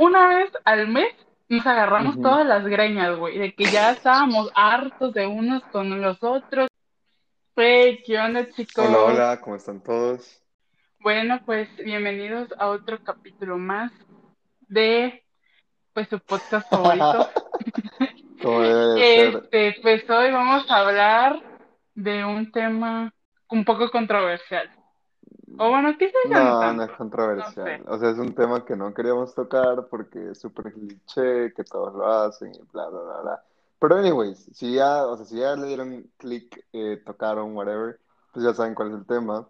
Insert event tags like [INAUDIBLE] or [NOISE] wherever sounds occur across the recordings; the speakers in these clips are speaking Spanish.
una vez al mes nos agarramos todas las greñas, güey, de que ya estábamos hartos de unos con los otros. Güey, ¿qué onda, chicos? Hola, hola, ¿cómo están todos? Bueno, pues bienvenidos a otro capítulo más de pues su podcast favorito. [LAUGHS] Como debe ser. Este, pues hoy vamos a hablar de un tema un poco controversial. O bueno, quizás no No, no es controversial. no sé. O sea, es un tema que no queríamos tocar porque es súper cliché, que todos lo hacen y bla, bla, bla, bla. Pero anyways, si ya, o sea, si ya le dieron clic, eh, tocaron, whatever, pues ya saben cuál es el tema.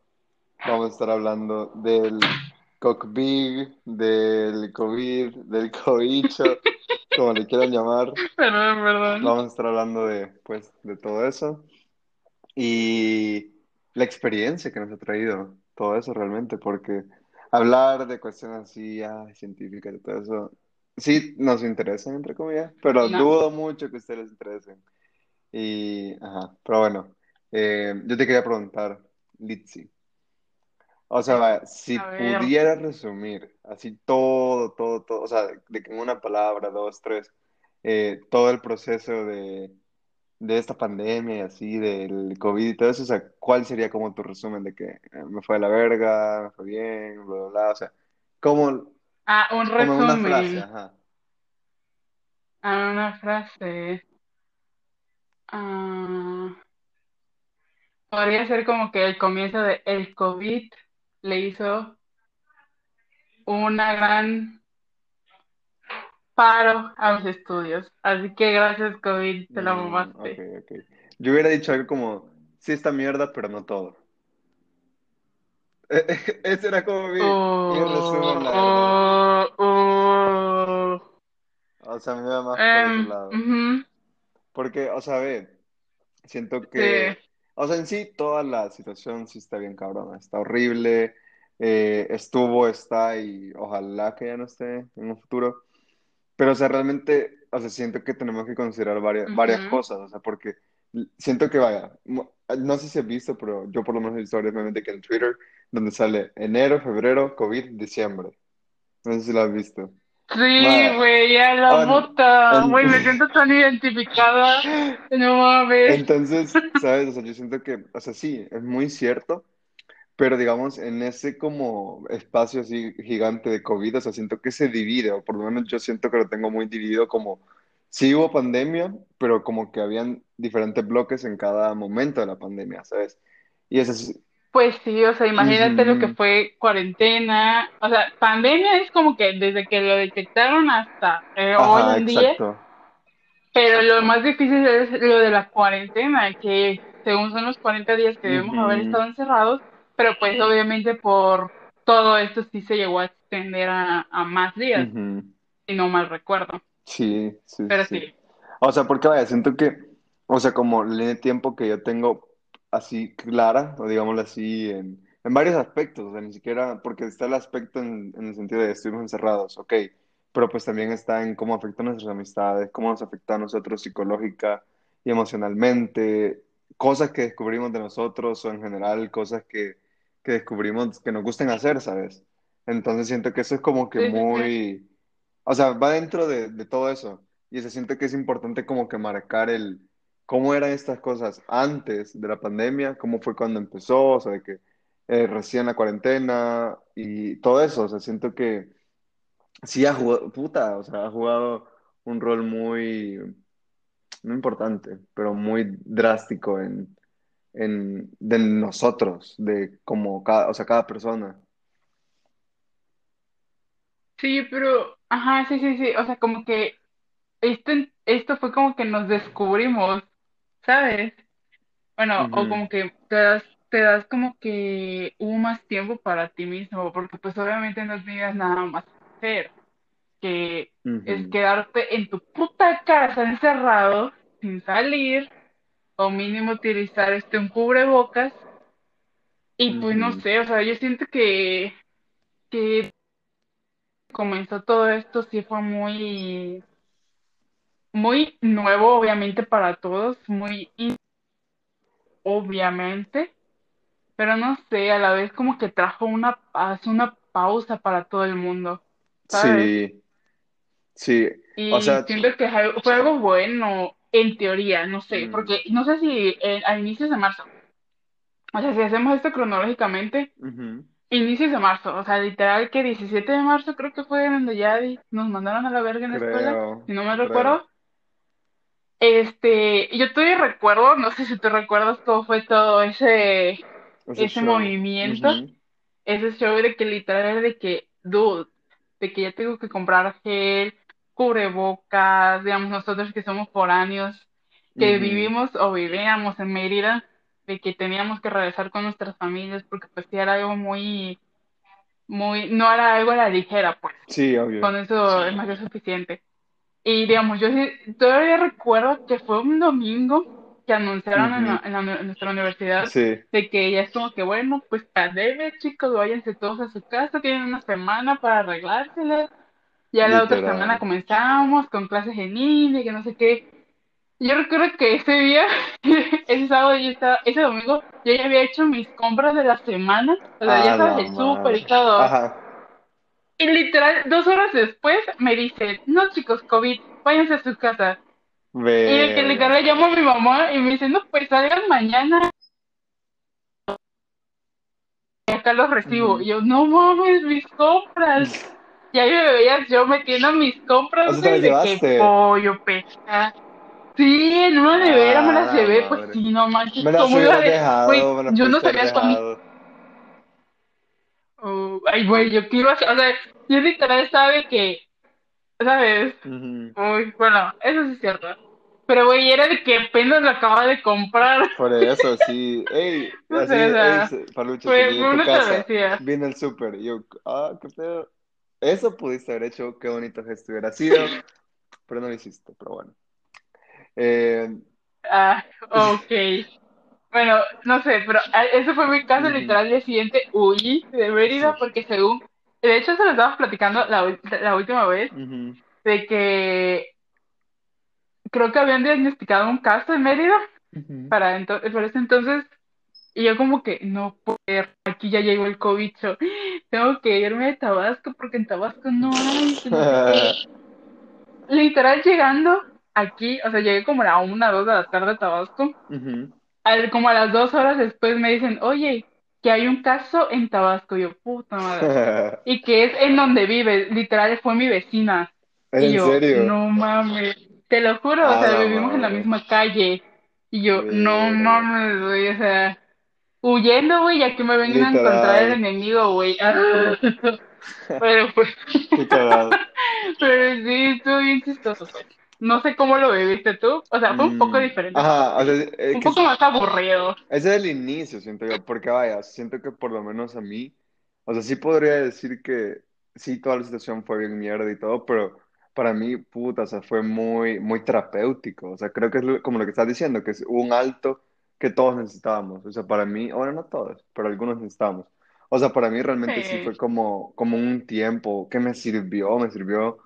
Vamos a estar hablando del cockbig, del COVID, del [LAUGHS] cobicho, como le quieran llamar. Perdón, perdón. Vamos a estar hablando de, pues, de todo eso y la experiencia que nos ha traído todo eso realmente, porque hablar de cuestiones así, ay, científicas y todo eso, sí nos interesan, entre comillas, pero No. dudo mucho que ustedes les interesen. Y, ajá, pero bueno, eh, yo te quería preguntar, Litzy, o sea, si pudieras resumir así todo, todo, todo, o sea, de que en una palabra, dos, tres, eh, todo el proceso de, de esta pandemia y así, del COVID y todo eso, o sea, ¿cuál sería como tu resumen de que eh, me fue a la verga, me fue bien, bla, bla, bla? O sea, como, Ah, un como en una frase, resumen. ajá. Ah, una frase. Ah, podría ser como que el comienzo de el COVID le hizo una gran paro a los estudios. Así que gracias, COVID, te la Mm, mamaste. ok. Yo hubiera dicho algo como, sí esta mierda, pero no todo. [LAUGHS] Ese era como mi, mi resumen, la. Oh, oh, oh. O sea, me iba más por ese Em, lado. ujú, Porque, o sea, ve, siento sí. que, o sea, en sí toda la situación sí está bien cabrona, está horrible, eh, estuvo, está y ojalá que ya no esté en un futuro. Pero, o sea, realmente, o sea, siento que tenemos que considerar varias, varias Ujú. cosas, o sea, porque siento que vaya, no sé si has visto, pero yo por lo menos he visto variamente que en Twitter, donde sale enero, febrero, COVID, diciembre. No sé si lo has visto. Sí, güey, a la en- puta. Güey, me siento tan identificada. No mames. Entonces, ¿sabes? O sea, yo siento que, o sea, sí, es muy cierto, pero digamos, en ese como espacio así gigante de COVID, o sea, siento que se divide, o por lo menos yo siento que lo tengo muy dividido como, sí hubo pandemia, pero como que habían diferentes bloques en cada momento de la pandemia, ¿sabes? Y eso es, Pues sí, o sea, imagínate lo que fue cuarentena. O sea, pandemia es como que desde que lo detectaron hasta eh, hoy en día. exacto, Pero lo más difícil es lo de la cuarentena, que según son los 40 días que debemos haber estado encerrados, pero pues obviamente por todo esto sí se llegó a extender a, a más días, ujú. si no mal recuerdo. Sí, sí, Pero sí. sí. O sea, porque vaya, siento que, o sea, como de tiempo que yo tengo así clara, o digámoslo así, en, en varios aspectos, o sea, ni siquiera, porque está el aspecto en, en el sentido de estuvimos encerrados, ok, pero pues también está en cómo afecta a nuestras amistades, cómo nos afecta a nosotros psicológica y emocionalmente, cosas que descubrimos de nosotros o en general cosas que, que descubrimos que nos gusten hacer, ¿sabes? Entonces siento que eso es como que Sí, sí, sí. muy, o sea, va dentro de, de todo eso. Y se siente que es importante como que marcar el cómo eran estas cosas antes de la pandemia, cómo fue cuando empezó, o sea, de que eh, recién la cuarentena y todo eso. O sea, siento que sí ha jugado, puta, o sea, ha jugado un rol muy, no importante, pero muy drástico en, en de nosotros, de como cada, o sea, cada persona. Sí, pero, ajá, sí, sí, sí, o sea, como que esto, esto fue como que nos descubrimos, ¿sabes? Bueno, o como que te das, te das como que un más tiempo para ti mismo, porque pues obviamente no tienes nada más que hacer, que es ujú, quedarte en tu puta casa encerrado, sin salir, o mínimo utilizar este un cubrebocas, y pues no sé, o sea, yo siento que, que comenzó todo esto sí fue muy, muy nuevo, obviamente, para todos, muy obviamente. Pero no sé, a la vez como que trajo una paz, una pausa para todo el mundo, ¿sabes? Sí. Sí, o Y sea, siento que fue algo bueno en teoría, no sé, mm, porque no sé si eh, a inicios de marzo, o sea, si hacemos esto cronológicamente, ujú, inicios de marzo, o sea, literal que 17 de marzo creo que fue donde ya nos mandaron a la verga en la escuela, creo, si no me creo, recuerdo. Este, yo todavía recuerdo, no sé si tú recuerdas cómo fue todo ese, ese ese movimiento, ujú, ese show de que literal era de que, dude, de que ya tengo que comprar gel, cubrebocas, digamos, nosotros que somos foráneos, que ujú. vivimos o vivíamos en Mérida, de que teníamos que regresar con nuestras familias porque pues sí era algo muy, muy, no era algo a la ligera, pues, Sí, obvio. con eso es más que suficiente. Y digamos, yo sí- todavía recuerdo que fue un domingo que anunciaron en, Ujú, la- en la en nuestra universidad Sí, de que ya es como que, bueno, pues pandemia, chicos, váyanse todos a su casa, tienen una semana para arreglársela. Ya la otra semana comenzamos con clases en línea, que no sé qué. Yo recuerdo que ese día, [LAUGHS] ese sábado, yo estaba, ese domingo, yo ya había hecho mis compras de la semana, o sea, ya A sabes, la el súper y todo. Ajá. Y literal, dos horas después me dicen, no chicos, COVID, váyanse a su casa. Y de que literal le llamo a mi mamá y me dice, no, pues salgan mañana y acá los recibo. Y yo, no mames, mis compras. [LAUGHS] Y ahí me veías yo metiendo mis O compras, sea, las güey, de que pollo, pescado. Sí, en una nevera me las A la llevé, pues madre. sí, no manches, Me las ¿cómo iba dejado, Güey, me yo no sabía dejado. Uh, ay, güey, yo a hacer, o sea, yo literal sabe que, ¿sabes? Ujú. Uy, bueno, eso sí es cierto. Pero, güey, era de que apenas lo acababa de comprar. Por eso, sí. Ey, [LAUGHS] No así, sé, o ey, sea, se- Palucho, de fue tu casa, vine al súper. Yo, ah, qué pedo. Eso pudiste haber hecho, qué bonito gesto hubiera sido, pero no lo hiciste, pero bueno. Eh, Ah, ok. Bueno, no sé, pero ah, ese fue mi caso, literal, al día siguiente huí de sí. Mérida porque según, de hecho se lo estábamos platicando la, la última vez, de que creo que habían diagnosticado un caso en Mérida para, para ese entonces, y yo como que, no puedo, aquí ya llegó el cobicho, tengo que irme de Tabasco porque en Tabasco no hay. [LAUGHS] Literal llegando aquí, o sea, llegué como a la una, dos de la tarde a Tabasco, al, como a las dos horas después me dicen, oye, que hay un caso en Tabasco. Y yo, puta madre. [LAUGHS] Y que es en donde vive, literal fue mi vecina. Y ¿En yo, serio? no mames, te lo juro, o sea, vivimos en la misma calle. Y yo, no mames, güey, o sea, huyendo, güey, ya que me vengan a encontrar el enemigo, güey. Ah, [LAUGHS] Pero pues, [LAUGHS] pero sí, estuvo bien chistoso. No sé cómo lo viviste tú, o sea, fue un poco Mm, diferente Ajá, o mí, sea, es un poco más aburrido. ese es el inicio, siento yo, porque vaya, siento que por lo menos a mí, o sea, sí podría decir que sí, toda la situación fue bien mierda y todo, pero para mí, puta, o sea, fue muy, muy terapéutico, o sea, creo que es como lo que estás diciendo, que es un alto que todos necesitábamos, o sea, para mí, bueno, no todos, pero algunos necesitábamos, o sea, para mí realmente sí Sí. fue como, como un tiempo que me sirvió, me sirvió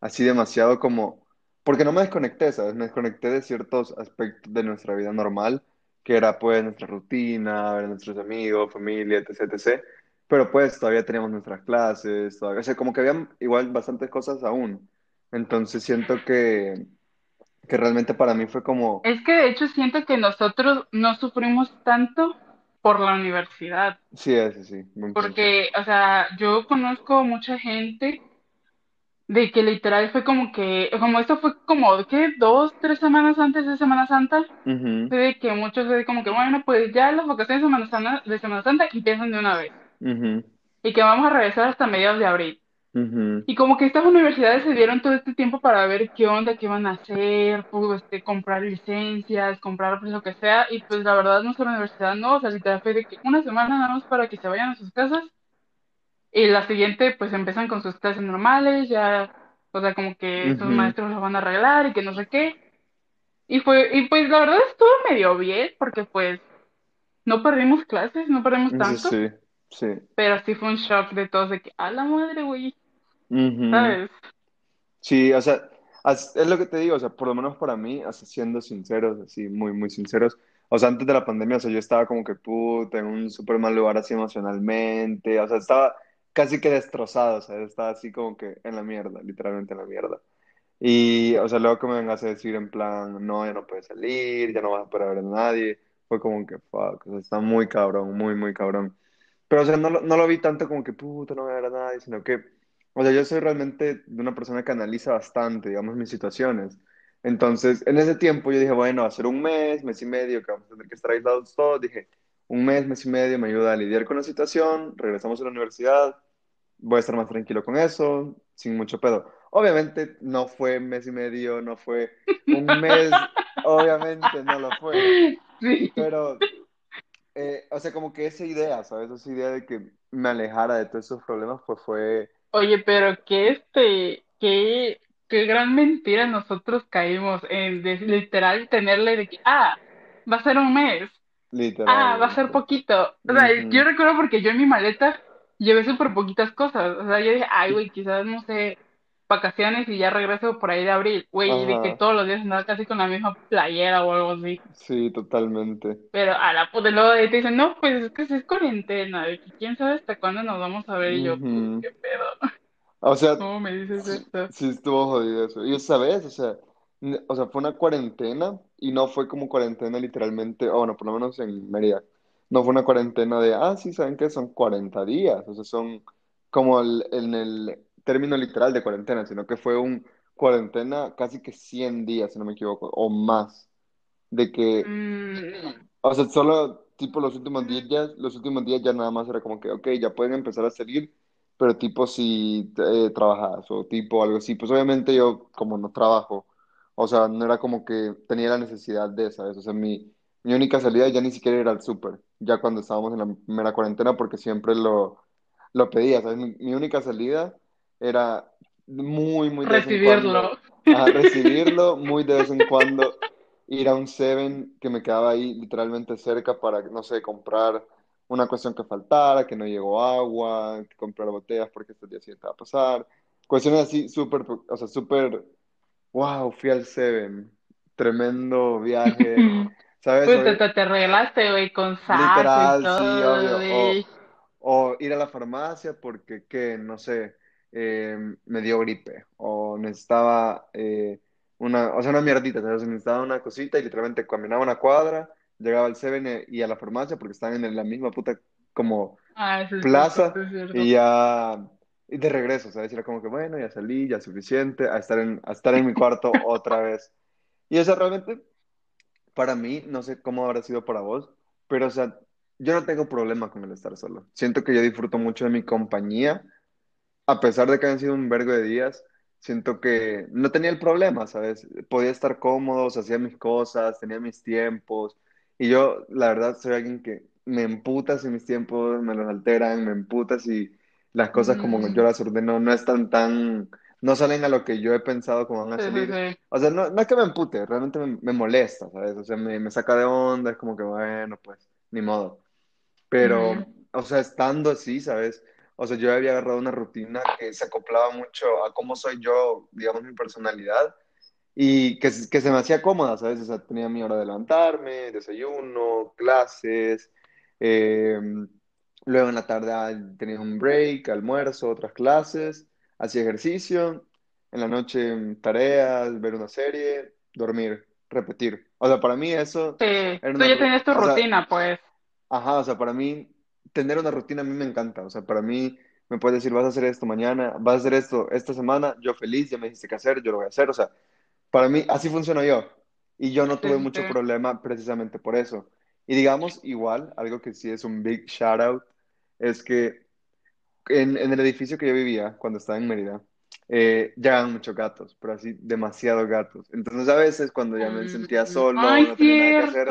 así demasiado como, porque no me desconecté, ¿sabes? Me desconecté de ciertos aspectos de nuestra vida normal que era pues nuestra rutina, ver a nuestros amigos, familia, etc, etc. Pero pues todavía teníamos nuestras clases, todavía, o sea, como que había igual bastantes cosas aún. Entonces siento que, que realmente para mí fue como, Es que de hecho siento que nosotros no sufrimos tanto por la universidad, sí, sí, punto. porque, o sea, yo conozco mucha gente de que literal fue como que, como esto fue como, ¿qué? Dos, tres semanas antes de Semana Santa, de que muchos de como que, bueno, pues ya las vacaciones de Semana Santa, de Semana Santa empiezan de una vez, y que vamos a regresar hasta mediados de abril. Y como que estas universidades se dieron todo este tiempo para ver qué onda, qué iban a hacer, pues, este, comprar licencias, comprar pues, lo que sea, y pues la verdad nuestra universidad no, o sea, literal fue de que una semana nada más para que se vayan a sus casas, y la siguiente pues empiezan con sus clases normales, ya, o sea, como que sus ujú. maestros lo van a arreglar y que no sé qué. Y fue, y pues la verdad estuvo medio bien, porque pues no perdimos clases, no perdimos tanto, sí, sí. pero sí fue un shock de todos de que, a la madre, güey, Ujú. ¿sabes? Sí, o sea, es lo que te digo, o sea, por lo menos para mí, así siendo sinceros, así muy, muy sinceros, o sea, antes de la pandemia, o sea, yo estaba como que puta, en un súper mal lugar así emocionalmente, o sea, estaba casi que destrozado, o sea, estaba así como que en la mierda, literalmente en la mierda. Y, o sea, luego que me vengas a decir en plan, no, ya no puedes salir, ya no vas a poder ver a nadie, fue como que, fuck, o sea, está muy cabrón, muy, muy cabrón. Pero, o sea, no, no lo vi tanto como que, puta, no voy a ver a nadie, sino que, o sea, yo soy realmente de una persona que analiza bastante, digamos, mis situaciones. Entonces, en ese tiempo yo dije, bueno, va a ser un mes, mes y medio, que vamos a tener que estar aislados todos. Dije, un mes, mes y medio me ayuda a lidiar con la situación, regresamos a la universidad, voy a estar más tranquilo con eso, sin mucho pedo. Obviamente no fue mes y medio, no fue un mes, [LAUGHS] obviamente no lo fue, Sí. pero, eh, o sea, como que esa idea, ¿sabes? Esa idea de que me alejara de todos esos problemas, pues fue Oye, pero que este, qué, qué gran mentira nosotros caímos en de- literal tenerle de que, ah, va a ser un mes, ah, va a ser literalmente. poquito. O sea, yo recuerdo porque yo en mi maleta llevé súper poquitas cosas. O sea, yo dije, ay, güey, quizás, no sé, vacaciones y ya regreso por ahí de abril. Güey, y de que todos los días andaba casi con la misma playera o algo así. sí, totalmente. Pero a la puta, luego de ahí te dicen, no, pues es que sí es cuarentena, de que quién sabe hasta cuándo nos vamos a ver y yo, pues, qué pedo, O sea, [LAUGHS] ¿cómo me dices esto? sí estuvo jodido eso. Y esa vez, o sea, o sea, fue una cuarentena y no fue como cuarentena literalmente, o bueno, por lo menos en Mérida, no fue una cuarentena de, ah, sí, ¿saben qué? Son 40 días, o sea, son como el, en el término literal de cuarentena, sino que fue un cuarentena casi que 100 días, si no me equivoco, o más, de que Mm, o sea, solo tipo los últimos días, los últimos días ya nada más era como que, ok, ya pueden empezar a salir, pero tipo si eh, trabajas o tipo algo así, pues obviamente yo como no trabajo, o sea, no era como que tenía la necesidad de, ¿sabes? O sea, mi, mi única salida ya ni siquiera era al súper, ya cuando estábamos en la primera cuarentena, porque siempre lo, lo pedía, ¿sabes? Mi, mi única salida era muy, muy de vez en cuando, recibirlo. a recibirlo, muy de vez en cuando ir a un Seven que me quedaba ahí literalmente cerca para, no sé, comprar una cuestión que faltara, que no llegó agua, que comprar botellas porque este día sí estaba a pasar. Cuestiones así súper, o sea, súper, wow, fui al Seven, tremendo viaje, [LAUGHS] ¿sabes? Pues te, te, te arreglaste, güey, con saco y literal, sí, todo, obvio. O, o ir a la farmacia porque, ¿qué? No sé, eh, me dio gripe o necesitaba eh, una, o sea, una mierdita, ¿sabes? Necesitaba una cosita y literalmente caminaba una cuadra, llegaba al Seven y a la farmacia porque estaban en la misma puta como Ah, es plaza es cierto. y ya, y de regreso, ¿sabes? Era como que, bueno, ya salí, ya suficiente, a estar en, a estar en mi cuarto [LAUGHS] otra vez. Y eso realmente para mí, no sé cómo habrá sido para vos, pero o sea, yo no tengo problema con el estar solo. Siento que yo disfruto mucho de mi compañía, a pesar de que han sido un vergo de días, siento que no tenía el problema, ¿sabes? Podía estar cómodo, o sea, hacía mis cosas, tenía mis tiempos, y yo, la verdad, soy alguien que me emputa si mis tiempos me los alteran, me emputa si las cosas como yo Mm, las ordeno no están tan, no salen a lo que yo he pensado como van a sí, sí, salir. sí. O sea, no, no es que me empute, realmente me, me molesta, ¿sabes? O sea, me, me saca de onda, es como que, bueno, pues, ni modo. Pero, o sea, estando así, ¿sabes? O sea, yo había agarrado una rutina que se acoplaba mucho a cómo soy yo, digamos, mi personalidad, y que, que se me hacía cómoda, ¿sabes? O sea, tenía mi hora de levantarme, desayuno, clases, eh, luego en la tarde ah, tenía un break, almuerzo, otras clases, hacía ejercicio, en la noche mm, tareas, ver una serie, dormir, repetir. O sea, para mí eso Sí, tú ya tenías tu O sea, rutina, pues. Ajá, o sea, para mí, tener una rutina a mí me encanta. O sea, para mí, me puedes decir, vas a hacer esto mañana, vas a hacer esto esta semana, yo feliz, ya me dijiste qué hacer, yo lo voy a hacer. O sea, para mí, así funciono yo. Y yo no tuve mucho problema precisamente por eso. Y digamos, igual, algo que sí es un big shout out, es que en, en el edificio que yo vivía, cuando estaba en Mérida, eh, llegaban muchos gatos, pero así demasiados gatos. Entonces, a veces, cuando ya me sentía Mm, solo, ay, no tenía nada que hacer.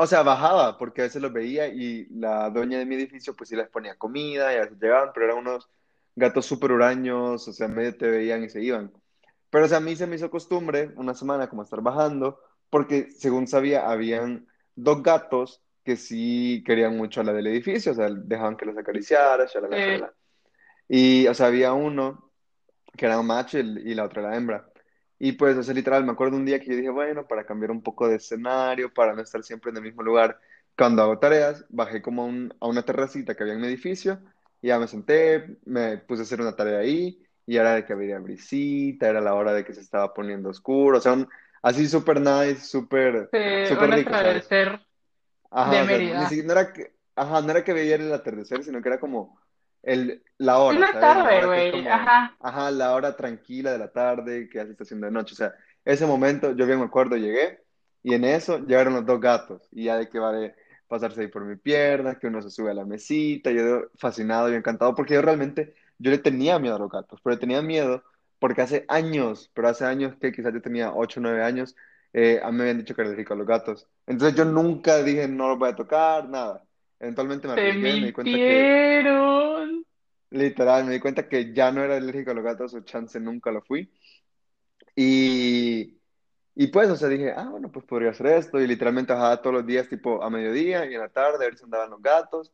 O sea, bajaba, porque a veces los veía y la dueña de mi edificio pues sí les ponía comida y a veces llegaban, pero eran unos gatos súper huraños, o sea, medio te veían y se iban. Pero o sea, a mí se me hizo costumbre una semana como estar bajando, porque según sabía, habían dos gatos que sí querían mucho a la del edificio, o sea, dejaban que los acariciara, shalala, shalala. Y, o sea, había uno que era un macho y, y la otra era hembra. Y pues, o sea, literal, me acuerdo un día que yo dije, bueno, para cambiar un poco de escenario, para no estar siempre en el mismo lugar, cuando hago tareas, bajé como a, un- a una terracita que había en mi edificio, y ya me senté, me puse a hacer una tarea ahí, y era de que había brisita, era la hora de que se estaba poniendo oscuro, o sea, un- así súper nice, súper, Eh, súper un rico, ¿sabes? atardecer Ajá, de o sea, ni Mérida. siquiera no era que, ajá, no era que veía el atardecer, sino que era como el, la hora, Una tarde, güey. Ajá. ajá, la hora tranquila de la tarde, que ya se está haciendo de noche. O sea, ese momento, yo bien me acuerdo, llegué y en eso llegaron los dos gatos y ya de que vale pasarse ahí por mi pierna, que uno se sube a la mesita, yo fascinado y encantado, porque yo realmente, yo le tenía miedo a los gatos, pero le tenía miedo porque hace años, pero hace años que quizás yo tenía 8 o 9 años, eh, a mí me habían dicho que era alérgico a los gatos. Entonces yo nunca dije no los voy a tocar, nada. Eventualmente me arriesgué y me di cuenta que. Literal, me di cuenta que ya no era alérgico a los gatos o chance nunca lo fui. Y, y pues, o sea, dije, ah, bueno, pues podría hacer esto. Y literalmente bajaba todos los días, tipo a mediodía y en la tarde, a ver si andaban los gatos.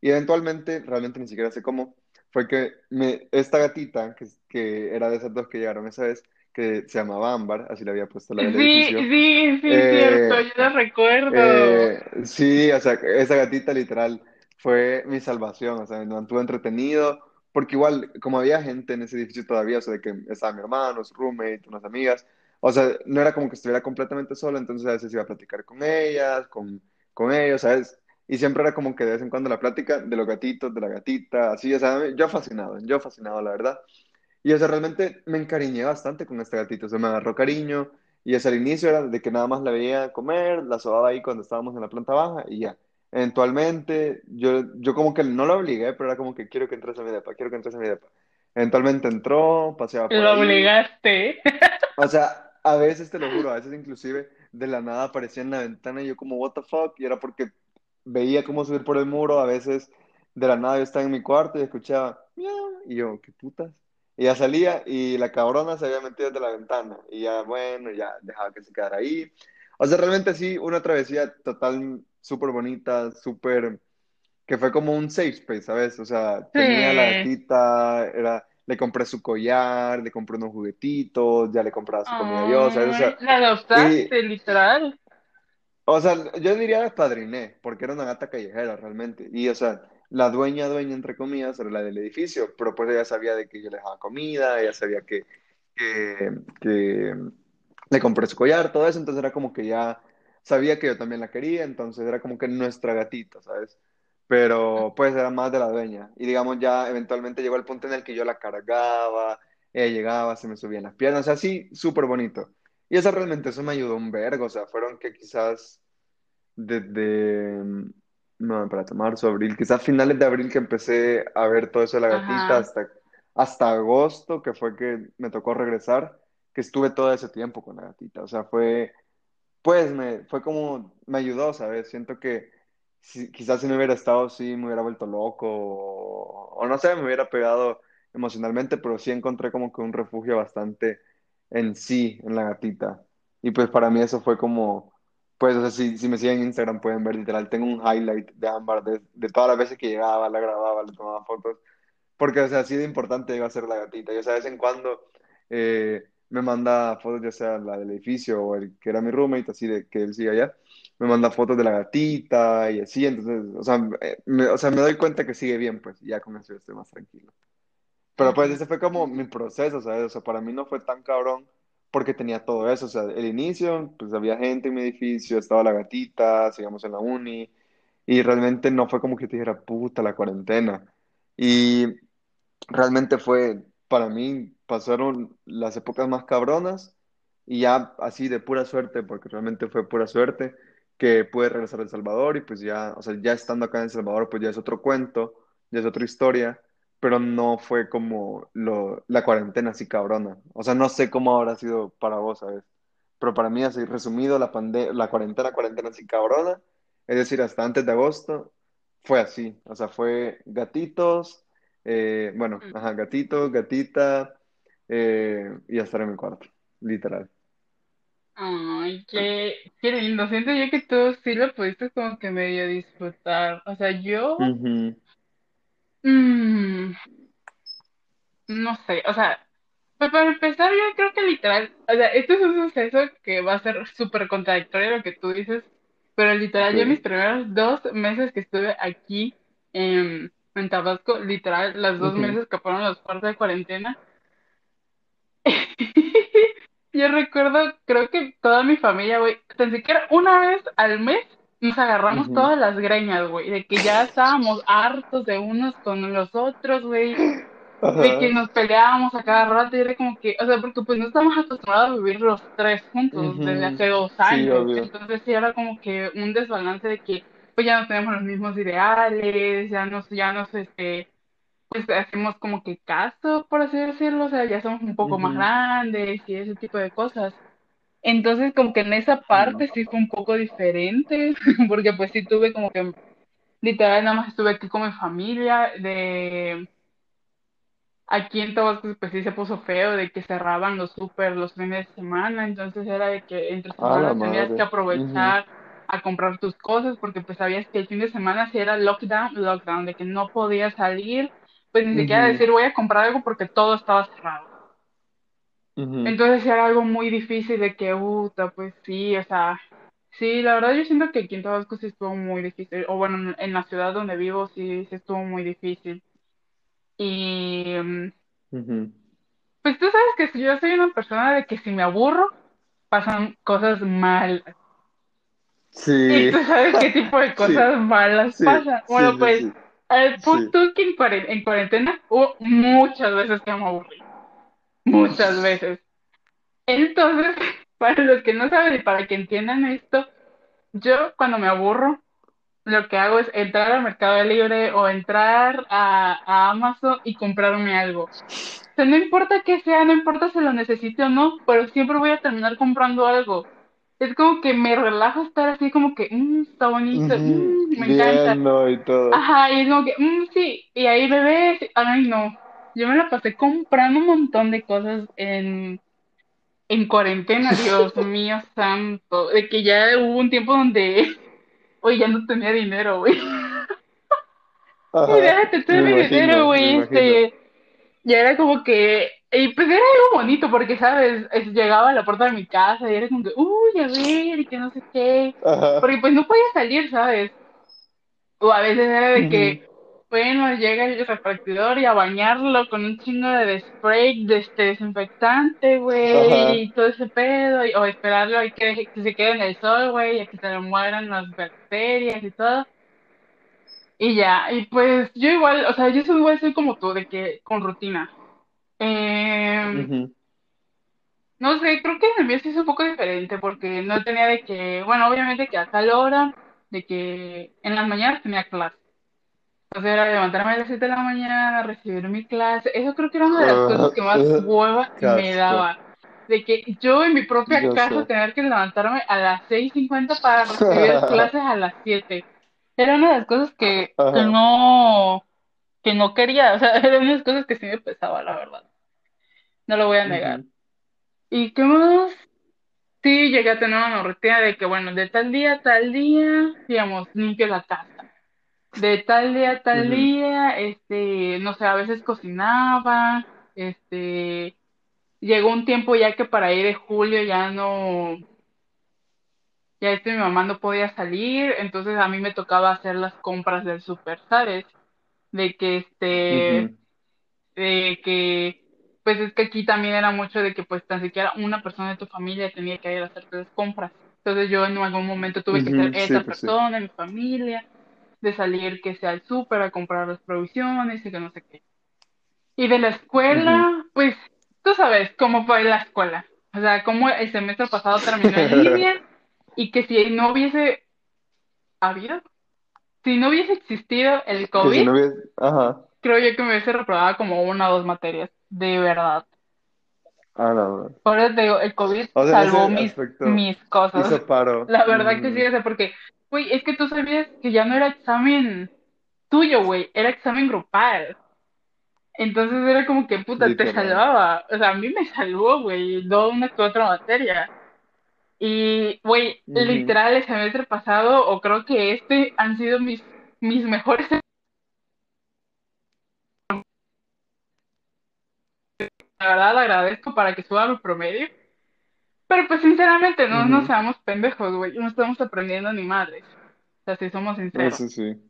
Y eventualmente, realmente ni siquiera sé cómo, fue que me, esta gatita, que, que era de esas dos que llegaron esa vez, que se llamaba Ámbar, así le había puesto la del Sí, edificio, sí, sí, cierto. eh, Yo lo recuerdo. Eh, sí, o sea, esa gatita literal fue mi salvación, o sea, me mantuvo entretenido, porque igual, como había gente en ese edificio todavía, o sea, de que estaba mi hermano, su roommate, unas amigas, o sea, no era como que estuviera completamente solo, entonces a veces iba a platicar con ellas, con, con ellos, ¿sabes? Y siempre era como que de vez en cuando la plática de los gatitos, de la gatita, así, o sea, yo fascinado, yo fascinado, la verdad. Y o sea, realmente me encariñé bastante con este gatito, o sea, me agarró cariño. Y o al inicio era de que nada más la veía comer, la sobaba ahí cuando estábamos en la planta baja y ya. Eventualmente, yo, yo como que no la obligué, pero era como que quiero que entres a mi depa, quiero que entres a mi depa. Eventualmente entró, paseaba por Lo ahí. obligaste. O sea, a veces te lo juro, a veces inclusive de la nada aparecía en la ventana y yo como, what the fuck, y era porque veía cómo subir por el muro, a veces de la nada yo estaba en mi cuarto y escuchaba, miau, y yo, qué putas. Y ya salía y la cabrona se había metido desde la ventana y ya, bueno, ya dejaba que se quedara ahí. O sea, realmente sí, una travesía total, súper bonita, súper, que fue como un safe space, ¿sabes? O sea, tenía la gatita, era, le compré su collar, le compré unos juguetitos, ya le compraba su comida yo, ¿sabes? O sea, la y, adoptaste, literal. o sea, yo diría despadriné, porque era una gata callejera realmente. Y, o sea, la dueña, dueña, entre comillas, era la del edificio, pero pues ella sabía de que yo le dejaba comida, ella sabía que, que, que le compré su collar, todo eso, entonces era como que ya sabía que yo también la quería, entonces era como que nuestra gatita, ¿sabes? Pero pues era más de la dueña. Y digamos, ya eventualmente llegó el punto en el que yo la cargaba, ella llegaba, se me subía en las piernas, o sea, así, súper bonito. Y eso realmente, eso me ayudó un vergo, o sea, fueron que quizás desde, no, espérate, marzo, abril, quizás finales de abril que empecé a ver todo eso de la gatita Ajá. hasta, hasta agosto, que fue que me tocó regresar, que estuve todo ese tiempo con la gatita, o sea, fue, pues, me, fue como, me ayudó, ¿sabes? Siento que si- quizás si no hubiera estado, sí, me hubiera vuelto loco, o, o no sé, me hubiera pegado emocionalmente, pero sí encontré como que un refugio bastante en sí, en la gatita. Y pues para mí eso fue como, pues, o sea, si, si me siguen en Instagram pueden ver literal, tengo un highlight de Ámbar de, de todas las veces que llegaba, la grababa, le tomaba fotos, porque, o sea, así de importante iba a ser la gatita. Y, o sea, de vez en cuando eh, me manda fotos, ya sea la del edificio o el que era mi roommate, así de que él sigue allá, me manda fotos de la gatita y así, entonces, o sea, eh, me, o sea, me doy cuenta que sigue bien, pues, y ya con eso yo estoy más tranquilo. Pero pues ese fue como mi proceso, ¿sabes? O sea, para mí no fue tan cabrón porque tenía todo eso. O sea, el inicio, pues había gente en mi edificio, estaba la gatita, sigamos en la uni, y realmente no fue como que te dijera, puta, la cuarentena. Y realmente fue, para mí, pasaron las épocas más cabronas y ya así de pura suerte, porque realmente fue pura suerte, que pude regresar a El Salvador y pues ya, o sea, ya estando acá en El Salvador, pues ya es otro cuento, ya es otra historia, pero no fue como lo, la cuarentena así cabrona. O sea, no sé cómo habrá sido para vos, ¿sabes? Pero para mí, así resumido, la pande la cuarentena, cuarentena así cabrona, es decir, hasta antes de agosto, fue así. O sea, fue gatitos eh, bueno, ajá, gatito, gatita, eh, y a estar en mi cuarto, literal. Ay, qué, qué lindo. Siento yo que tú sí lo pudiste como que medio disfrutar. O sea, yo, mm, no sé, o sea, pues para empezar yo creo que literal, o sea, esto es un suceso que va a ser súper contradictorio a lo que tú dices, pero literal yo mis primeros dos meses que estuve aquí en, en Tabasco, literal, las dos meses que fueron los cuartos de cuarentena, [LAUGHS] Yo recuerdo, creo que toda mi familia, güey, tan siquiera una vez al mes nos agarramos todas las greñas, güey, de que ya [LAUGHS] estábamos hartos de unos con los otros, güey, de que nos peleábamos a cada rato y era como que, o sea, porque pues no estamos acostumbrados a vivir los tres juntos desde hace dos años, entonces sí era como que un desbalance de que pues ya no tenemos los mismos ideales, ya nos, ya nos, este, pues hacemos como que caso, por así decirlo, o sea, ya somos un poco más grandes y ese tipo de cosas. Entonces, como que en esa parte sí fue un poco diferente, [LAUGHS] porque pues sí tuve como que, literal, nada más estuve aquí con mi familia, de aquí en Tabasco pues sí se puso feo, de que cerraban los súper los fines de semana, entonces era de que entre semanas tenías que aprovechar a comprar tus cosas, porque pues sabías que el fin de semana sí era lockdown, lockdown, de que no podías salir, pues ni siquiera decir voy a comprar algo porque todo estaba cerrado. Entonces era algo muy difícil de que, puta, pues sí, o sea, sí, la verdad yo siento que aquí en Tabasco sí estuvo muy difícil, o bueno, en, la ciudad donde vivo sí, sí estuvo muy difícil. Y mm, pues tú sabes que yo soy una persona de que si me aburro, pasan cosas malas. Y Sí. tú sabes qué tipo de [LAUGHS] Sí. cosas malas Sí. pasan. Bueno, sí, pues, al Sí. punto que en cuaren- en cuarentena hubo muchas veces que me aburrí. Muchas veces. Entonces, [LAUGHS] para los que no saben y para que entiendan esto, yo cuando me aburro, lo que hago es entrar al Mercado Libre o entrar a, a Amazon y comprarme algo. O sea, no importa qué sea, no importa si lo necesite o no, pero siempre voy a terminar comprando algo. Es como que me relaja estar así como que, mmm, está bonito, mmm, me encanta. Y todo. Ajá, y es como que, mmm, sí, y ahí bebés, ay no. Yo me la pasé comprando un montón de cosas en, en cuarentena, Dios [LAUGHS] mío santo, de que ya hubo un tiempo donde, [LAUGHS] oye, ya no tenía dinero, güey. [LAUGHS] Y déjate todo mi dinero, güey, este, ya era como que, y pues era algo bonito porque, ¿sabes? Es- llegaba a la puerta de mi casa y era como que, uy, a ver, y que no sé qué, Ajá. porque pues no podía salir, ¿sabes? O a veces era de que, bueno, llega el repartidor y a bañarlo con un chingo de spray de este desinfectante, güey, y todo ese pedo, y- o esperarlo y que, que se quede en el sol, güey, y a que se le mueran las bacterias y todo. Y ya, y pues yo igual, o sea, yo soy igual soy como tú, de que con rutina. Eh, no sé, creo que el mío sí es un poco diferente porque no tenía de que, bueno, obviamente que a tal hora, de que en las mañanas tenía clase. Entonces era levantarme a las 7 de la mañana, recibir mi clase. Eso creo que era una de las cosas que más ah, [LAUGHS] hueva me daba. De que yo en mi propia Yo casa sé. tener que levantarme a las seis cincuenta para recibir [LAUGHS] clases a las 7. Era una de las cosas que, no, que no quería. O sea, [LAUGHS] era una de las cosas que sí me pesaba, la verdad. No lo voy a negar. ¿Y qué más? Sí, llegué a tener una rutina de que, bueno, de tal día a tal día, digamos, limpio la casa. De tal día a tal día, este, no sé, a veces cocinaba, este, llegó un tiempo ya que para ir de julio ya no, ya este, mi mamá no podía salir, entonces a mí me tocaba hacer las compras del super, ¿sabes? De que, este, de que, pues es que aquí también era mucho de que pues tan siquiera una persona de tu familia tenía que ir a hacerte las compras. Entonces yo en algún momento tuve que ser. Sí, esa pues sí. persona mi familia, de salir que sea al súper a comprar las provisiones y que no sé qué. Y de la escuela, pues tú sabes cómo fue la escuela. O sea, cómo el semestre pasado terminó en línea [LAUGHS] y que si no hubiese habido, si no hubiese existido el si COVID, no ajá, creo yo que me hubiese reprobado como una o dos materias, de verdad. ah, la verdad. Por eso te digo, el COVID O sea, en salvó mis, mis cosas. hizo paro. La verdad que sí, o sea, porque, güey, es que tú sabías que ya no era examen tuyo, güey, era examen grupal. Entonces era como que, puta, te salvaba. O sea, a mí me salvó, güey, no una que otra materia. Y, güey, Ujú. literal, el semestre pasado, o creo que este, han sido mis, mis mejores. La verdad, agradezco para que suba mi promedio. Pero pues sinceramente, no nos seamos pendejos, güey. No estamos aprendiendo ni madres. O sea, si somos sinceros. Eso sí.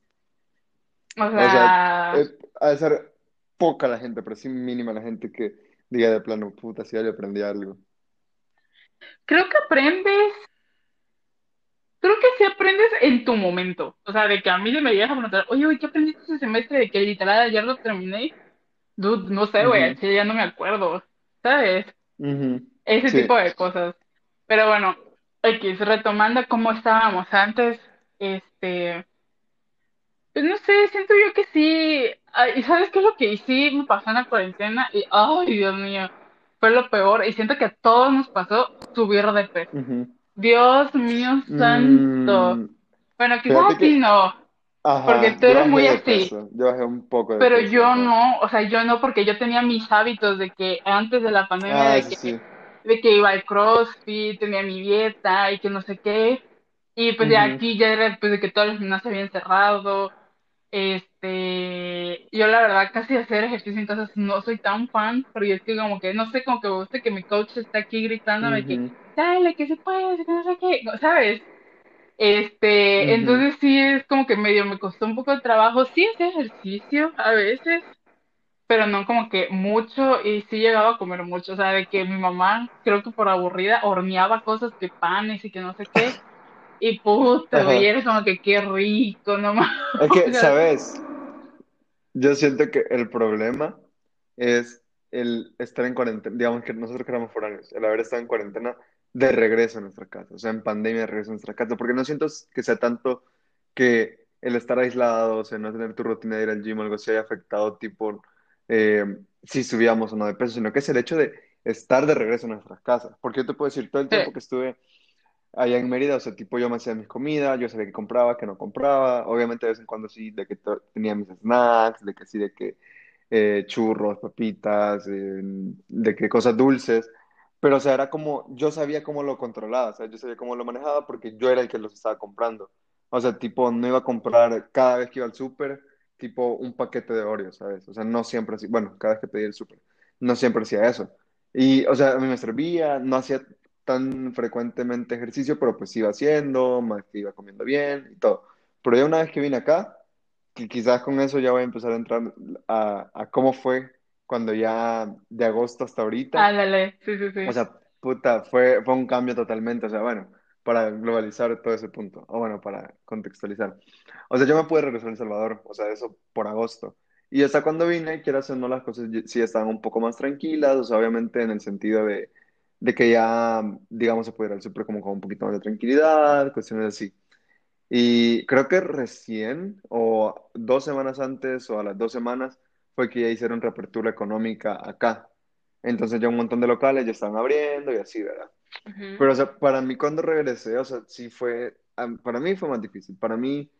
O O sea, sea, eh, ha de ser poca la gente, pero sí mínima la gente que diga de plano, puta, sí, ya aprendí algo. Creo que aprendes, creo que sí aprendes en tu momento. O sea, de que a mí se me llega a preguntar, oye, güey, ¿qué aprendiste ese semestre? De que literal ayer lo terminé. Dude, no sé, güey, Ujú, así ya no me acuerdo. ¿Sabes? Ese Sí. tipo de cosas. Pero bueno, X, retomando cómo estábamos antes, este, pues no sé, siento yo que sí. ¿Y sabes qué es lo que sí me pasó en la cuarentena? Y, ay, Dios mío, fue lo peor. Y siento que a todos nos pasó subir de peso. Dios mío santo. Mm, Bueno, quizás a ti no, porque tú eres muy así. yo bajé un poco de Pero peso, yo no, o sea, yo no, porque yo tenía mis hábitos de que antes de la pandemia, Ah, de que, sí. de que iba al CrossFit, tenía mi dieta y que no sé qué. Y pues ya Ujú, aquí ya era después de que todos los gimnasios habían cerrado. Este, yo la verdad casi hacer ejercicio en casa no soy tan fan, porque es que como que, no sé, como que me gusta que mi coach está aquí gritándome que, dale, que se puede, que no sé qué, ¿sabes? Este, entonces sí es como que medio me costó un poco de trabajo, sí hacer ejercicio a veces, pero no como que mucho y sí llegaba a comer mucho, o sea, de que mi mamá, creo que por aburrida, horneaba cosas que panes y que no sé qué, [LAUGHS] y güey, Ajá. era como que qué rico, no más, Es que, [LAUGHS] ¿sabes? Yo siento que el problema es el estar en cuarentena, digamos que nosotros que éramos foráneos, el haber estado en cuarentena de regreso a nuestra casa, o sea, en pandemia de regreso a nuestra casa, porque no siento que sea tanto que el estar aislado, o sea, no tener tu rutina de ir al gym o algo así haya afectado tipo eh, si subíamos o no de peso, sino que es el hecho de estar de regreso a nuestras casas, porque yo te puedo decir, todo el sí, tiempo que estuve allá en Mérida, o sea, tipo yo me hacía mis comidas, yo sabía que compraba, que no compraba, obviamente de vez en cuando sí, de que tenía mis snacks, de que sí, de que eh, churros, papitas, eh, de que cosas dulces, pero o sea, era como, yo sabía cómo lo controlaba, o sea, yo sabía cómo lo manejaba porque yo era el que los estaba comprando, o sea, tipo, no iba a comprar cada vez que iba al súper, tipo un paquete de Oreos, ¿sabes? O sea, no siempre así, bueno, cada vez que pedía el súper, no siempre hacía eso. Y, o sea, a mí me servía, no hacía tan frecuentemente ejercicio, pero pues iba haciendo, más que iba comiendo bien y todo. Pero ya una vez que vine acá, que quizás con eso ya voy a empezar a entrar a, a cómo fue cuando ya de agosto hasta ahorita, ándale, sí, sí, o sí, sea, puta, fue, fue un cambio totalmente, o sea, bueno, para globalizar todo ese punto, o bueno, para contextualizar. O sea, yo me pude regresar a El Salvador, o sea, eso por agosto. Y hasta cuando vine, quieras o no, las cosas sí estaban un poco más tranquilas, o sea, obviamente en el sentido de, de que ya, digamos, se puede ir al súper como con un poquito más de tranquilidad, cuestiones así. Y creo que recién, o dos semanas antes, o a las dos semanas, fue que ya hicieron reapertura económica acá. Entonces ya un montón de locales ya estaban abriendo y así, ¿verdad? Ujú. Pero, o sea, para mí cuando regresé, o sea, sí fue, para mí fue más difícil. Para mí,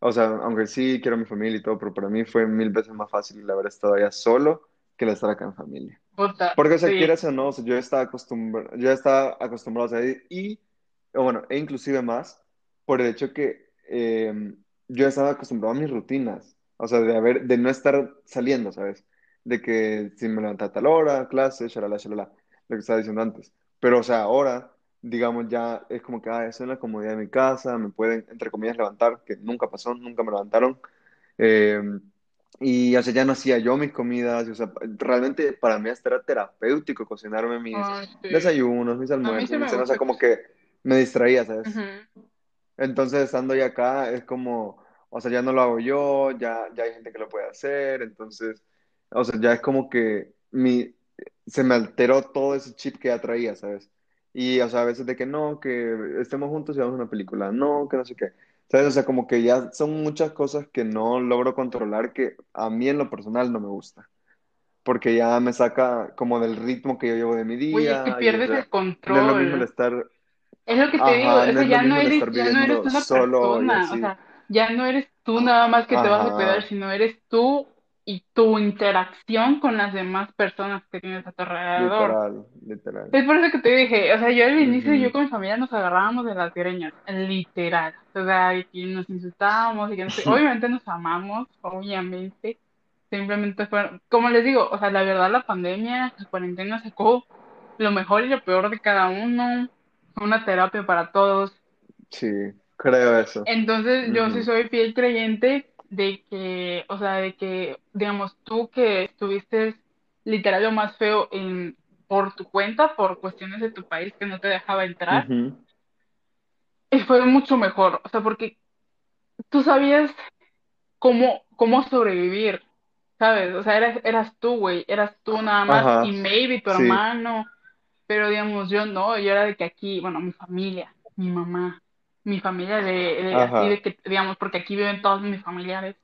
o sea, aunque sí quiero a mi familia y todo, pero para mí fue mil veces más fácil el haber estado allá solo que el estar acá en familia. puta, Porque, o sea, sí, quieras o no, o sea, yo estaba acostumbrado, yo estaba acostumbrado a ir y, bueno, e inclusive más, por el hecho que eh, yo estaba acostumbrado a mis rutinas, o sea, de haber, de no estar saliendo, ¿sabes? De que si me levantaba a tal hora, clase, shalala, shalala, lo que estaba diciendo antes. Pero, o sea, ahora, digamos, ya es como que, ah, estoy en la comodidad de mi casa, me pueden, entre comillas, levantar, que nunca pasó, nunca me levantaron. Eh, y, o sea, ya no hacía yo mis comidas, o sea, realmente para mí hasta era terapéutico cocinarme mis Ay, sí, desayunos, mis a almuerzos, mis cenas, o sea, como que me distraía, ¿sabes? Ujú. Entonces, estando ya acá, es como, o sea, ya no lo hago yo, ya, ya hay gente que lo puede hacer, entonces, o sea, ya es como que mi, se me alteró todo ese chip que ya traía, ¿sabes? Y, o sea, a veces de que no, que estemos juntos y veamos una película, no, que no sé qué, ¿sabes? O sea, como que ya son muchas cosas que no logro controlar que a mí en lo personal no me gusta, porque ya me saca como del ritmo que yo llevo de mi Uy, es que día, y, o pierdes el no es lo mismo el control. estar, Es lo que te digo, no es ya no eres, estar ya no eres viviendo una solo persona, o sea, ya no eres tú nada más que te vas a cuidar, sino eres tú y tu interacción con las demás personas que tienes a tu alrededor. literal, literal. Es por eso que te dije, o sea, yo al inicio yo con mi familia nos agarrábamos de las greñas, literal, o sea, y que nos insultábamos y que no sé, [LAUGHS] obviamente nos amamos, obviamente, simplemente fue, como les digo, o sea, la verdad la pandemia, la cuarentena sacó lo mejor y lo peor de cada uno, una terapia para todos. Sí, creo eso. Entonces, yo sí soy fiel creyente de que, o sea, de que, digamos, tú que estuviste, literal lo más feo en, por tu cuenta, por cuestiones de tu país que no te dejaba entrar, y fue mucho mejor, o sea, porque tú sabías cómo, cómo sobrevivir, ¿sabes? O sea, eras, eras tú, güey, eras tú nada más, y maybe tu Sí. hermano, pero digamos, yo no, yo era de que aquí, bueno, mi familia, mi mamá, mi familia de, de así de que, digamos, porque aquí viven todos mis familiares,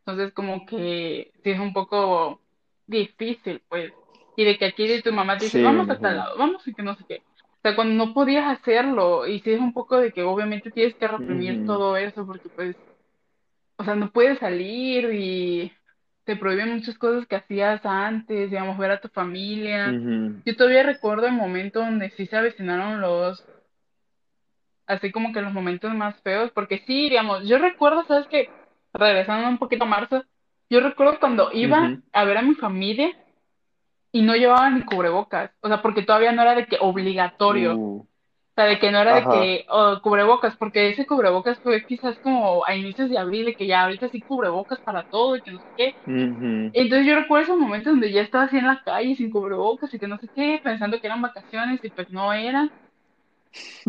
entonces como que sí es un poco difícil, pues, y de que aquí de tu mamá te dice, Sí, vamos a tal lado, vamos y que no sé qué. O sea, cuando no podías hacerlo, y sí es un poco de que obviamente tienes que reprimir todo eso, porque pues o sea, no puedes salir y te prohíben muchas cosas que hacías antes, digamos, ver a tu familia. Yo todavía recuerdo el momento donde sí se avecinaron los, así como que los momentos más feos, porque sí, digamos, yo recuerdo, ¿sabes qué? Regresando un poquito a marzo, yo recuerdo cuando iba a ver a mi familia y no llevaba ni cubrebocas, o sea, porque todavía no era de que obligatorio. Uh. O sea, de que no era de que oh, cubrebocas, porque ese cubrebocas fue quizás como a inicios de abril, de que ya ahorita sí cubrebocas para todo y que no sé qué. Entonces yo recuerdo esos momentos donde ya estaba así en la calle sin cubrebocas y que no sé qué, pensando que eran vacaciones y pues no eran.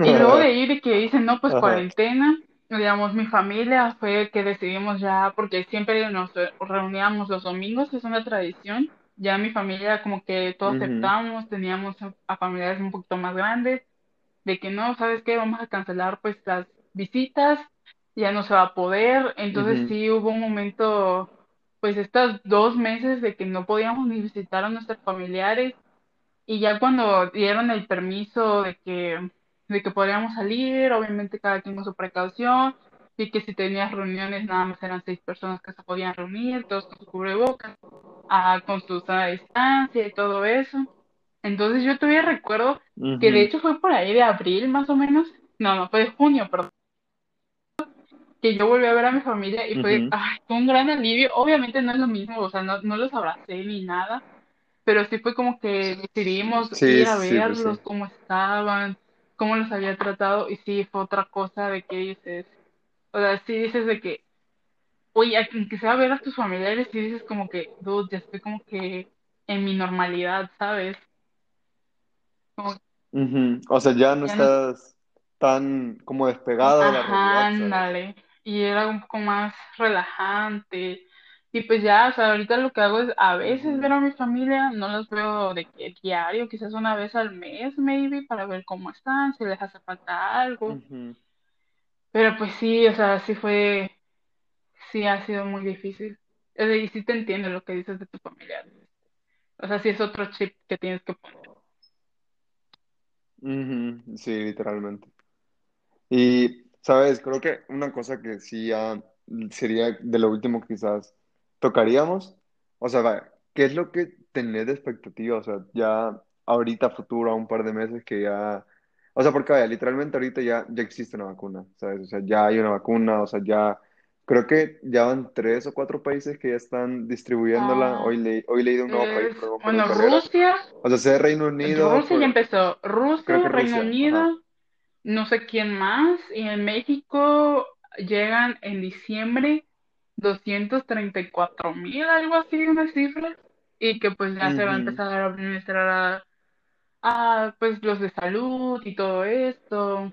Y luego de [LAUGHS] ahí de que dicen, no, pues Ajá. cuarentena, digamos, mi familia fue que decidimos ya, porque siempre nos reuníamos los domingos, es una tradición. Ya mi familia como que todos aceptamos, teníamos a familiares un poquito más grandes de que no, ¿sabes qué? Vamos a cancelar pues las visitas, ya no se va a poder. Entonces sí hubo un momento, pues estos dos meses de que no podíamos ni visitar a nuestros familiares y ya cuando dieron el permiso de que, de que podíamos salir, obviamente cada quien con su precaución, y que si tenías reuniones nada más eran seis personas que se podían reunir, todos con su cubrebocas, ah, con su sana distancia y todo eso. Entonces yo todavía recuerdo que de hecho fue por ahí de abril más o menos, no, no, fue de junio, perdón, que yo volví a ver a mi familia y fue, Ujú. ay, fue un gran alivio. Obviamente no es lo mismo, o sea, no, no los abracé ni nada, pero sí fue como que decidimos Sí, ir a sí, sí, sí. verlos, cómo estaban, cómo los había tratado, y sí fue otra cosa de que dices, o sea, sí dices de que, oye, aunque sea ver a tus familiares, sí dices como que, dude, ya estoy como que en mi normalidad, ¿sabes? Como. O sea, ya no ya no estás tan como despegado de la Ajá, realidad, ándale. Y era un poco más relajante. Y pues ya, o sea, ahorita lo que hago es a veces ver a mi familia, no los veo de que diario, quizás una vez al mes, maybe, para ver cómo están, si les hace falta algo. Pero pues sí, o sea, sí fue, sí ha sido muy difícil. O sea, Y sí te entiendo lo que dices de tu familia. O sea, sí es otro chip que tienes que poner. Ujú. Sí, literalmente. Y, ¿sabes? Creo que una cosa que sí ya sería de lo último quizás tocaríamos, o sea, ¿qué es lo que tenés de expectativa? O sea, ya ahorita, futuro, a un par de meses que ya, o sea, porque vaya, literalmente ahorita ya, ya existe una vacuna, ¿sabes? O sea, ya hay una vacuna, o sea, ya, creo que ya van tres o cuatro países que ya están distribuyéndola. Hoy, Ah, le, hoy leí de un nuevo país, pero me acuerdo bueno. Rusia, O sea, sé Reino Unido, Rusia ya Core- empezó. Rusia, Reino ajá. Unido. no sé quién más, y en México llegan en diciembre doscientos treinta y cuatro mil, algo así, una cifra, y que pues ya se va a empezar a administrar a, a, pues los de salud y todo esto.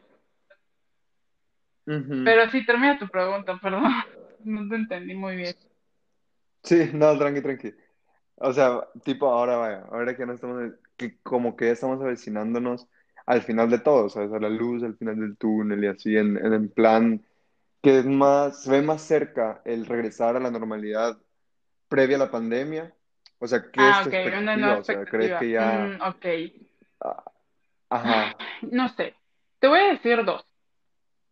Pero sí, termina tu pregunta, [LAUGHS] perdón, no te entendí muy bien. Sí, no, tranqui, tranqui. O sea, tipo ahora, vaya, ahora que no estamos, que como que ya estamos avecinándonos al final de todo, ¿sabes? A la luz, al final del túnel y así, en, en plan que es más, se ve más cerca el regresar a la normalidad previa a la pandemia. O sea, ¿qué es Ah, tu ok, una nueva? O sea, ¿crees que ya... Mm, ok, ah, Ajá, [SIGHS] no sé, te voy a decir dos,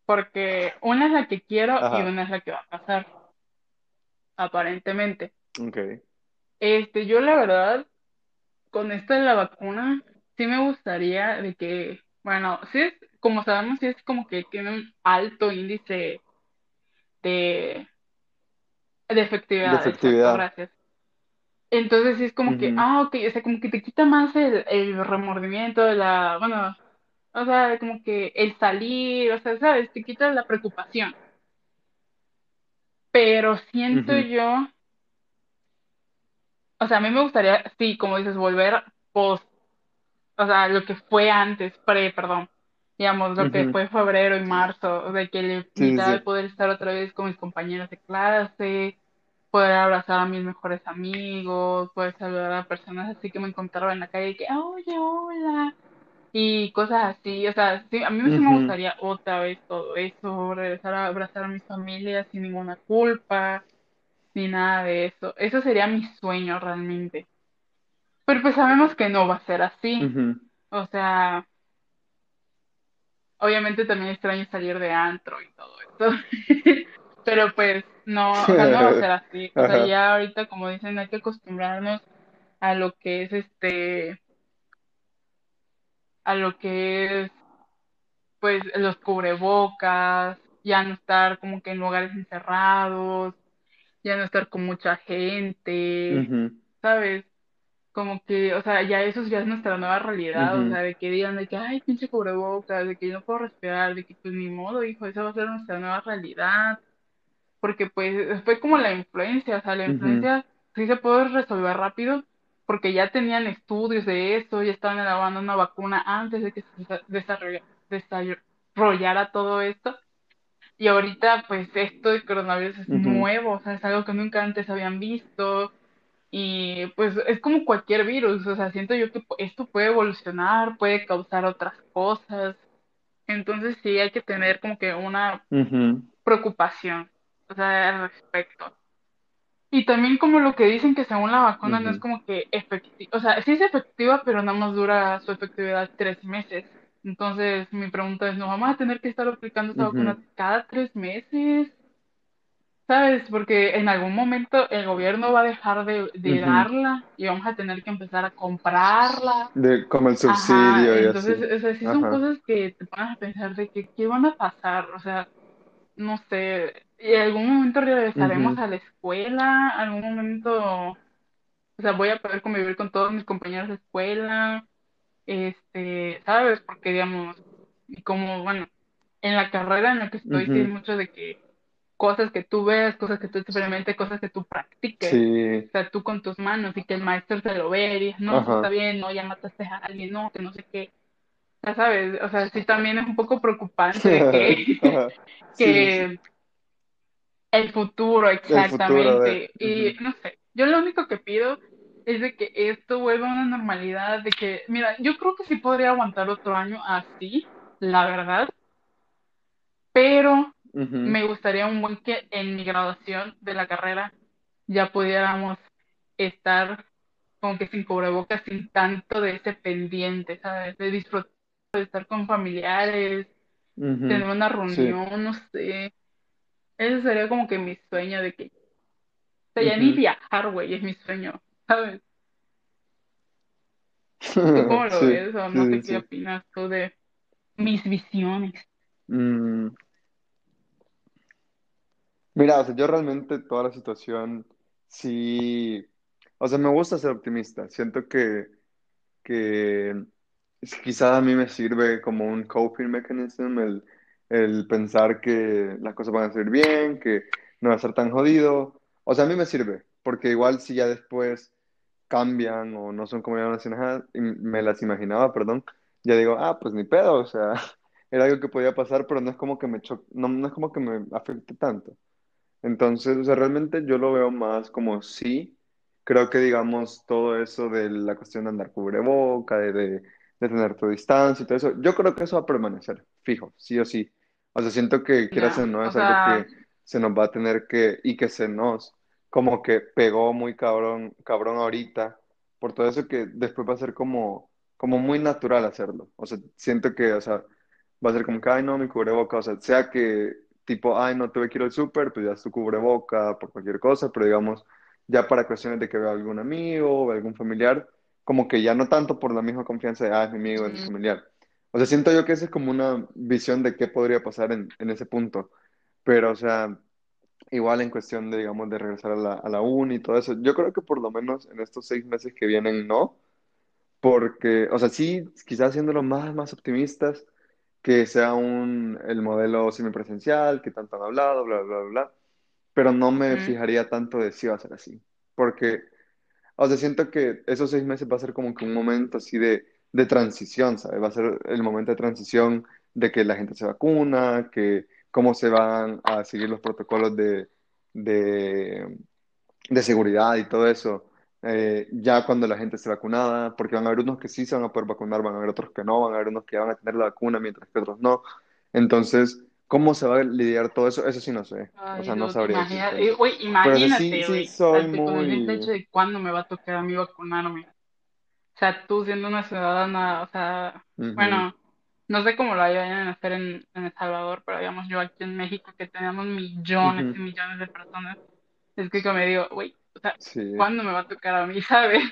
porque una es la que quiero y una es la que va a pasar, aparentemente. ok. Este, yo la verdad con esto de la vacuna, sí me gustaría de que, bueno, sí es, como sabemos, sí es como que tiene un alto índice de, de De efectividad, exacto, gracias. Entonces sí es como que, ah, ok, o sea, como que te quita más el, el remordimiento de la, bueno, o sea, como que el salir, o sea, sabes, te quita la preocupación. Pero siento yo, o sea, a mí me gustaría, sí, como dices, volver post, o sea, lo que fue antes, pre, perdón, digamos, lo que fue febrero y marzo, de que le- Sí, poder estar otra vez con mis compañeros de clase, poder abrazar a mis mejores amigos, poder saludar a personas así que me encontraba en la calle y que, oye, hola, y cosas así, o sea, sí, a mí sí me gustaría otra vez todo eso, regresar a abrazar a mi familia sin ninguna culpa, ni nada de eso. Eso sería mi sueño realmente. Pero pues sabemos que no va a ser así. O sea, obviamente también extraño salir de antro y todo eso. [LAUGHS] Pero pues no, o sea, no va a ser así. O sea, ya ahorita, como dicen, hay que acostumbrarnos a lo que es este, a lo que es pues los cubrebocas, ya no estar como que en lugares encerrados, ya no estar con mucha gente, ¿sabes? Como que, o sea, ya eso ya es nuestra nueva realidad, o sea, de que digan de que, ay, pinche cubrebocas, de que yo no puedo respirar, de que pues ni modo, hijo, esa va a ser nuestra nueva realidad, porque pues fue como la influencia, o sea, la influencia sí se puede resolver rápido, porque ya tenían estudios de eso, ya estaban elaborando una vacuna antes de que se desa- desarrolla- desarrollara todo esto, y ahorita pues esto de coronavirus es nuevo, o sea, es algo que nunca antes habían visto, y pues es como cualquier virus, o sea, siento yo que esto puede evolucionar, puede causar otras cosas. Entonces sí hay que tener como que una preocupación, o sea, al respecto. Y también como lo que dicen que según la vacuna no es como que efectiva, o sea, sí es efectiva, pero nada más dura su efectividad tres meses. Entonces mi pregunta es, ¿no vamos a tener que estar aplicando ujú, vacuna cada tres meses? ¿Sabes? Porque en algún momento el gobierno va a dejar de, de darla y vamos a tener que empezar a comprarla. De como el Ajá, subsidio y entonces, así. o sea, sí son Ajá. cosas que te pones a pensar de que qué van a pasar, o sea, no sé, en algún momento regresaremos a la escuela, algún momento, o sea, voy a poder convivir con todos mis compañeros de escuela, este, ¿sabes? Porque, digamos, y como, bueno, en la carrera en la que estoy, sí es mucho de que cosas que tú ves, cosas que tú experimentes, cosas que tú practiques, Sí. o sea, tú con tus manos y que el maestro te lo vea y digas, no, está bien, no, ya mataste a alguien, no, que no sé qué, ya sabes, o sea, sí también es un poco preocupante [LAUGHS] que. Sí, sí, el futuro El futuro de. exactamente, y no sé, yo lo único que pido es de que esto vuelva a una normalidad, de que, mira, yo creo que sí podría aguantar otro año así, la verdad, pero me gustaría un buen que en mi graduación de la carrera ya pudiéramos estar como que sin cubrebocas, sin tanto de ese pendiente, ¿sabes? De disfrutar de estar con familiares, tener una Sí. reunión, no sé. Ese sería como que mi sueño de que, o sea, ya ni viajar, güey, es mi sueño, ¿sabes? ¿Tú [LAUGHS] cómo lo Sí, ves o no sí, sé qué opinas tú de mis visiones? Mm, Mira, o sea, yo realmente toda la situación sí, o sea, me gusta ser optimista. Siento que, que es- quizá a mí me sirve como un coping mechanism el, el pensar que las cosas van a salir bien, que no va a ser tan jodido. O sea, a mí me sirve, porque igual si ya después cambian o no son como yo me las imaginaba, perdón, ya digo, ah, pues ni pedo, o sea, [LAUGHS] era algo que podía pasar, pero no es como que me cho- no, no es como que me afecte tanto. Entonces, o sea, realmente yo lo veo más como sí. Creo que, digamos, todo eso de la cuestión de andar cubreboca, de, de, de tener tu distancia y todo eso, yo creo que eso va a permanecer, fijo, sí o sí. O sea, siento que, quieras o Ya, no, o es algo que se nos va a tener que, y que se nos, como que pegó muy cabrón, cabrón ahorita, por todo eso que después va a ser como, como muy natural hacerlo. O sea, siento que, o sea, va a ser como que, ay, no, mi cubreboca, o sea, sea que tipo, ay, no tuve que ir al súper, pues ya es tu cubreboca por cualquier cosa, pero digamos, ya para cuestiones de que vea algún amigo o algún familiar, como que ya no tanto por la misma confianza de, ah, es mi amigo, es mi familiar. O sea, siento yo que esa es como una visión de qué podría pasar en, en ese punto, pero, o sea, igual en cuestión de, digamos, de regresar a la, a la uni y todo eso, yo creo que por lo menos en estos seis meses que vienen, no. Porque, o sea, sí, quizás siendo más, más optimistas, que sea un, el modelo semipresencial, que tanto han hablado, bla, bla, bla, bla, pero no me fijaría tanto de si va a ser así, porque O sea, siento que esos seis meses va a ser como que un momento así de, de transición, ¿sabes? Va a ser el momento de transición de que la gente se vacuna, que cómo se van a seguir los protocolos de, de, de seguridad y todo eso. Eh, ya cuando la gente esté vacunada, porque van a haber unos que sí se van a poder vacunar, van a haber otros que no, van a haber unos que van a tener la vacuna mientras que otros no. Entonces, ¿cómo se va a lidiar todo eso? Eso sí no sé. O Ay, sea, no sabría imagina- güey, Pero sí, sí, imagínate, sí soy con el hecho muy... de cuándo me va a tocar a mí vacunarme. O sea, tú siendo una ciudadana, o sea, Ujú, bueno, no sé cómo lo vayan a hacer en, en El Salvador, pero digamos yo aquí en México que tenemos millones y ujú, millones de personas, es que como me digo, güey, o sea, Sí. ¿cuándo me va a tocar a mí, [LAUGHS] sabes?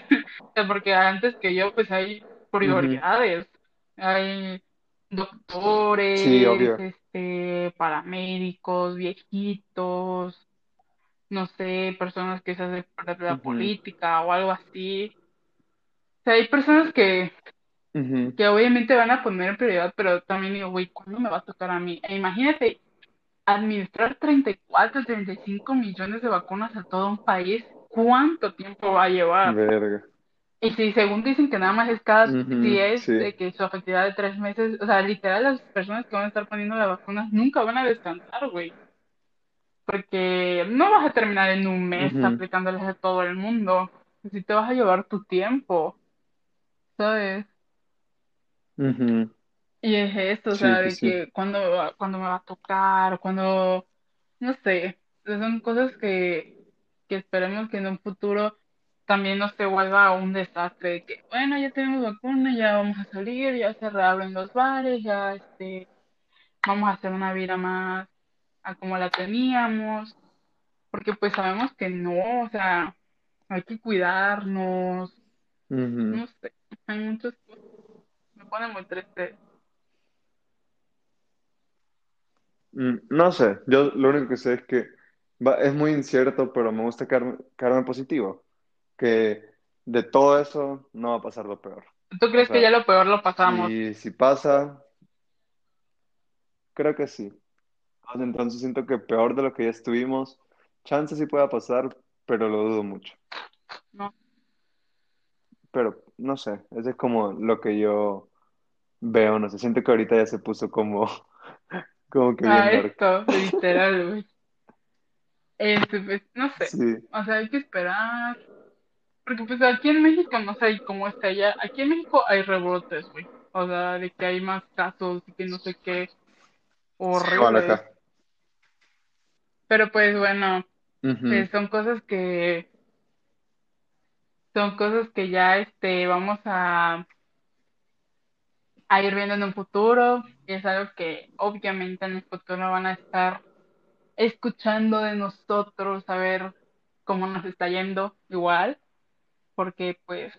O sea, porque antes que yo, pues hay prioridades, hay doctores, este, paramédicos, viejitos, no sé, personas que se hacen parte de la política o algo así. O sea, hay personas que que obviamente van a poner en prioridad, pero también digo, güey, ¿cuándo me va a tocar a mí? E imagínate administrar 34, 35 millones de vacunas a todo un país, ¿cuánto tiempo va a llevar? Verga. Y si según dicen que nada más es cada, Sí. de que su efectividad de tres meses, o sea, literal las personas que van a estar poniendo las vacunas nunca van a descansar, güey, porque no vas a terminar en un mes ujú, aplicándoles a todo el mundo, si te vas a llevar tu tiempo, ¿sabes? ujú, Y es esto, o sea, pues de sí. que cuando, me va- cuando me va a tocar, cuando, no sé, son cosas que, que esperemos que en un futuro también no se vuelva un desastre, de que, bueno, ya tenemos vacuna, ya vamos a salir, ya se reabren los bares, ya este, vamos a hacer una vida más a como la teníamos, porque pues sabemos que no, o sea, hay que cuidarnos, Ujú, no sé, hay muchas cosas, me pone muy triste. Mm, No sé, yo lo único que sé es que va- es muy incierto, pero me gusta quedarme, quedarme positivo, que de todo eso no va a pasar lo peor. ¿Tú O crees que ya sea, lo peor lo pasamos? y si pasa, creo que sí. Entonces siento que peor de lo que ya estuvimos, chance sí pueda pasar, pero lo dudo mucho. No. Pero no sé, eso es como lo que yo veo, no sé, siento que ahorita ya se puso como, como que A bien dark. esto, literal, güey. Este, pues, no sé. Sí, O sea, hay que esperar. Porque pues aquí en México no sé cómo está allá. Aquí en México hay rebrotes, güey. O sea, de que hay más casos y que no sé qué sí, horribles. acá. Pero pues bueno, Ujú, pues son cosas que son cosas que ya este vamos a, a ir viendo en un futuro. Y es algo que obviamente en el futuro van a estar escuchando de nosotros, a ver cómo nos está yendo igual, porque pues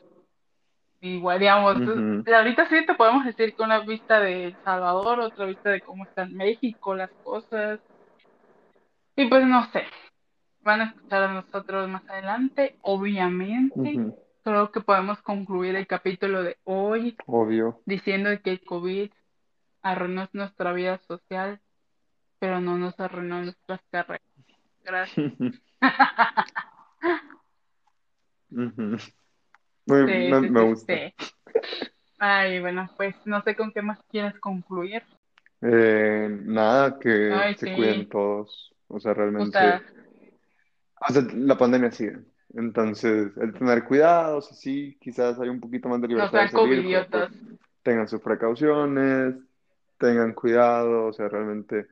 igual, digamos, ahorita sí te podemos decir que una vista de El Salvador, otra vista de cómo está en México, las cosas, y pues no sé, van a escuchar a nosotros más adelante, obviamente. Creo que podemos concluir el capítulo de hoy Obvio. diciendo que el COVID arruinó nuestra vida social, pero no nos arruinó nuestras carreras. Gracias. [LAUGHS] Muy- Sí, me, sí, me gusta. sí. Ay, bueno, pues no sé con qué más quieres concluir. Eh, nada, que Ay, se cuiden todos. O sea, o sea, realmente. O sea, la pandemia sigue. Entonces, el tener cuidados, sí, quizás hay un poquito más de no libertad de salir, pues tengan sus precauciones, tengan cuidado, o sea, realmente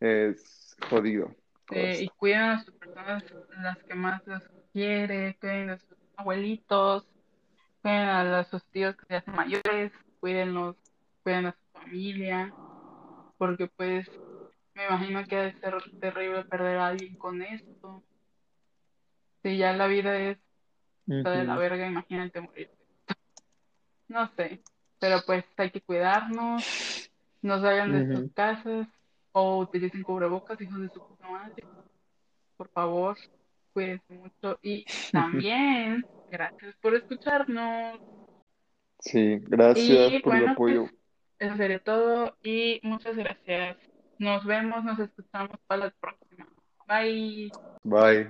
es jodido eh, y cuiden a sus personas, las que más los quiere, cuiden a sus abuelitos, cuiden a los- sus tíos que se hacen mayores, cuídenlos, cuiden a su familia, porque pues me imagino que ha de ser terrible perder a alguien con esto. Si ya la vida es está de la verga, imagínate morir. [LAUGHS] No sé, pero pues hay que cuidarnos, no salgan de sus casas o utilicen cubrebocas, hijos de su puta madre, por favor, cuídense mucho y [LAUGHS] también, gracias por escucharnos. Sí, gracias Y por el pues apoyo. eso sería todo y muchas gracias. Nos vemos, nos escuchamos para la próxima. Bye. Bye.